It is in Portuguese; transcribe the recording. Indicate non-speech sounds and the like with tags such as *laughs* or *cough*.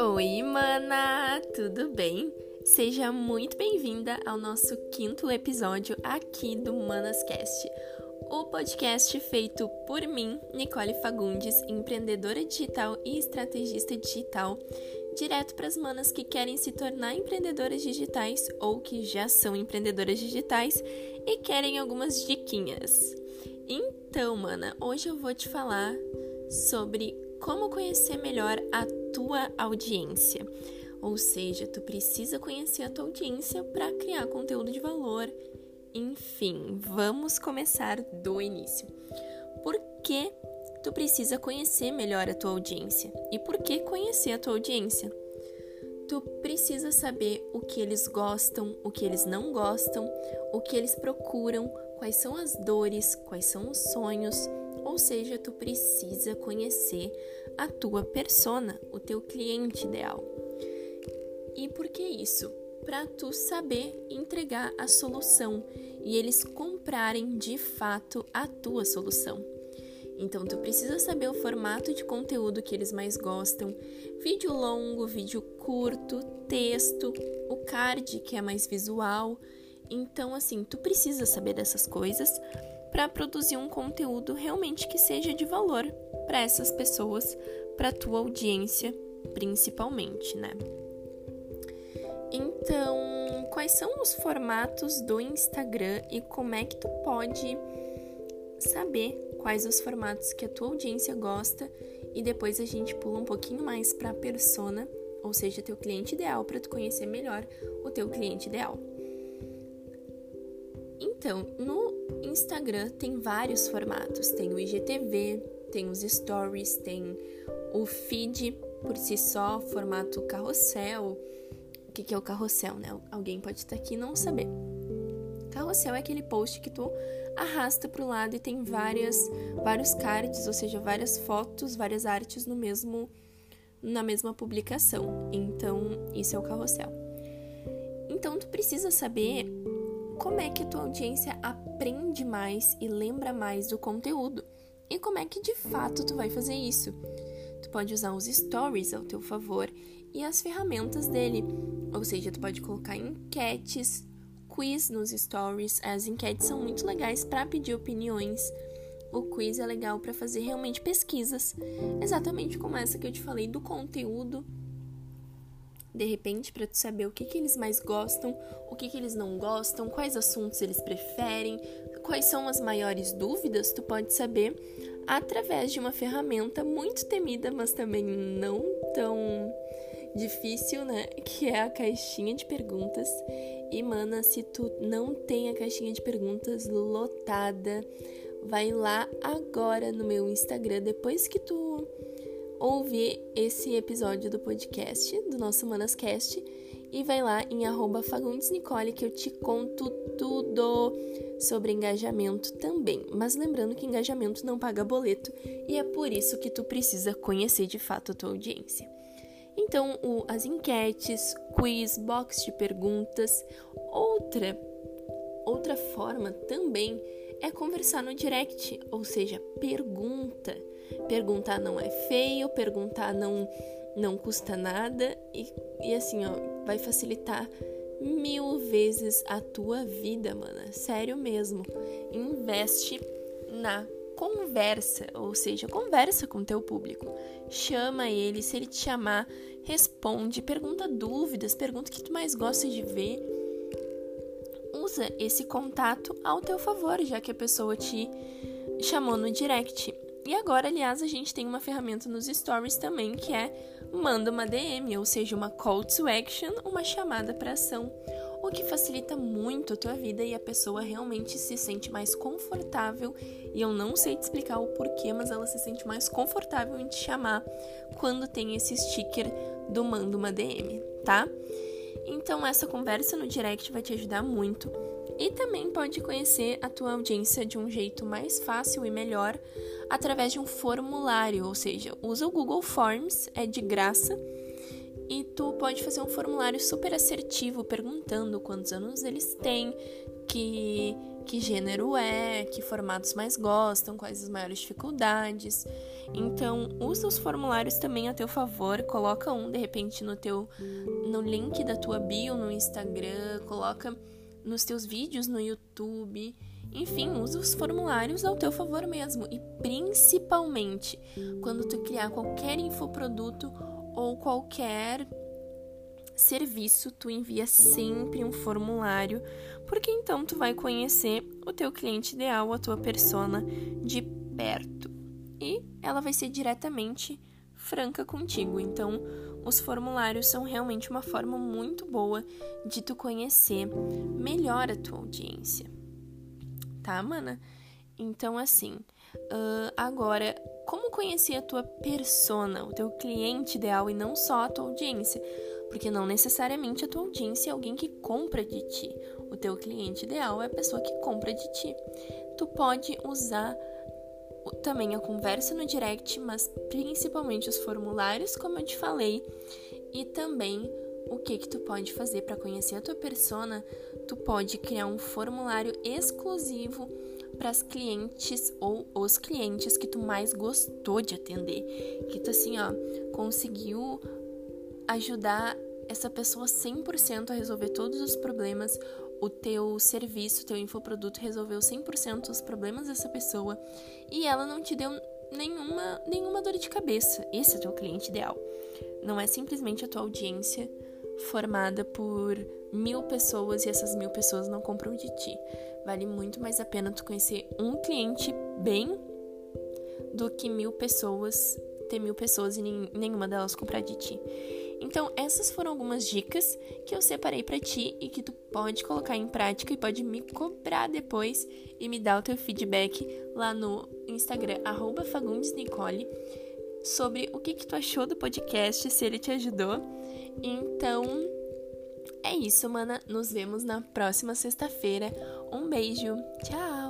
Oi, mana! Tudo bem? Seja muito bem-vinda ao nosso quinto episódio aqui do Manascast, o podcast feito por mim, Nicole Fagundes, empreendedora digital e estrategista digital, direto para as manas que querem se tornar empreendedoras digitais ou que já são empreendedoras digitais e querem algumas diquinhas. Então, mana, hoje eu vou te falar sobre como conhecer melhor a tua audiência. Ou seja, tu precisa conhecer a tua audiência para criar conteúdo de valor. Enfim, vamos começar do início. Por que tu precisa conhecer melhor a tua audiência? E por que conhecer a tua audiência? Tu precisa saber o que eles gostam, o que eles não gostam, o que eles procuram, quais são as dores, quais são os sonhos, ou seja, tu precisa conhecer a tua persona, o teu cliente ideal. E por que isso? Para tu saber entregar a solução e eles comprarem de fato a tua solução. Então tu precisa saber o formato de conteúdo que eles mais gostam, vídeo longo, vídeo curto, texto, o card que é mais visual. Então assim, tu precisa saber dessas coisas para produzir um conteúdo realmente que seja de valor para essas pessoas, para tua audiência, principalmente, né? Então, quais são os formatos do Instagram e como é que tu pode saber quais os formatos que a tua audiência gosta e depois a gente pula um pouquinho mais para a persona, ou seja, teu cliente ideal para tu conhecer melhor o teu cliente ideal. Então, no Instagram tem vários formatos. Tem o IGTV, tem os stories, tem o feed por si só, formato carrossel. O que, é o carrossel, né? Alguém pode estar aqui e não saber. Carrossel é aquele post que tu arrasta para o lado e tem várias, vários cards, ou seja, várias fotos, várias artes no mesmo na mesma publicação. Então, isso é o carrossel. Então, tu precisa saber como é que a tua audiência aprende mais e lembra mais do conteúdo e como é que de fato tu vai fazer isso. Tu pode usar os stories ao teu favor e as ferramentas dele, ou seja, tu pode colocar enquetes, quiz nos stories. As enquetes são muito legais para pedir opiniões. O quiz é legal para fazer realmente pesquisas, exatamente como essa que eu te falei do conteúdo de repente, para tu saber o que, que eles mais gostam, o que, que eles não gostam, quais assuntos eles preferem, quais são as maiores dúvidas, tu pode saber através de uma ferramenta muito temida, mas também não tão difícil, né? *laughs* Que é a caixinha de perguntas. E, mana, se tu não tem a caixinha de perguntas lotada, vai lá agora no meu Instagram, depois que tu ouvir esse episódio do podcast, do nosso Manascast, e vai lá em arroba Nicole que eu te conto tudo sobre engajamento também. Mas lembrando que engajamento não paga boleto e é por isso que tu precisa conhecer de fato a tua audiência. Então, o, as enquetes, quiz, box de perguntas, outra outra forma também é conversar no direct, ou seja, pergunta. Perguntar não é feio, perguntar não não custa nada e, e assim, ó, vai facilitar mil vezes a tua vida, mana. Sério mesmo. Investe na conversa, ou seja, conversa com teu público. Chama ele, se ele te chamar, responde, pergunta dúvidas, pergunta o que tu mais gosta de ver. Usa esse contato ao teu favor, já que a pessoa te chamou no direct. E agora, aliás, a gente tem uma ferramenta nos stories também que é manda uma DM, ou seja, uma call to action, uma chamada para ação, o que facilita muito a tua vida e a pessoa realmente se sente mais confortável. E eu não sei te explicar o porquê, mas ela se sente mais confortável em te chamar quando tem esse sticker do manda uma DM, tá? Então essa conversa no direct vai te ajudar muito e também pode conhecer a tua audiência de um jeito mais fácil e melhor através de um formulário, ou seja, usa o Google Forms, é de graça. E tu pode fazer um formulário super assertivo perguntando quantos anos eles têm, que que gênero é, que formatos mais gostam, quais as maiores dificuldades. Então, usa os formulários também a teu favor, coloca um de repente no teu no link da tua bio no Instagram, coloca nos teus vídeos no YouTube. Enfim, usa os formulários ao teu favor mesmo e principalmente quando tu criar qualquer infoproduto ou qualquer serviço, tu envia sempre um formulário, porque então tu vai conhecer o teu cliente ideal, a tua persona de perto. E ela vai ser diretamente franca contigo. Então, os formulários são realmente uma forma muito boa de tu conhecer melhor a tua audiência. Tá, mana? Então, assim, uh, agora, como conhecer a tua persona, o teu cliente ideal e não só a tua audiência? porque não necessariamente a tua audiência é alguém que compra de ti. O teu cliente ideal é a pessoa que compra de ti. Tu pode usar também a conversa no direct, mas principalmente os formulários, como eu te falei, e também o que que tu pode fazer para conhecer a tua persona? Tu pode criar um formulário exclusivo para as clientes ou os clientes que tu mais gostou de atender, que tu assim, ó, conseguiu ajudar essa pessoa 100% a resolver todos os problemas, o teu serviço, teu infoproduto resolveu 100% dos problemas dessa pessoa e ela não te deu nenhuma, nenhuma dor de cabeça. Esse é o teu cliente ideal. Não é simplesmente a tua audiência formada por mil pessoas e essas mil pessoas não compram de ti. Vale muito mais a pena tu conhecer um cliente bem do que mil pessoas, ter mil pessoas e nenhuma delas comprar de ti. Então, essas foram algumas dicas que eu separei para ti e que tu pode colocar em prática e pode me cobrar depois e me dar o teu feedback lá no Instagram @fagundesnicole sobre o que que tu achou do podcast, se ele te ajudou. Então, é isso, mana. Nos vemos na próxima sexta-feira. Um beijo. Tchau.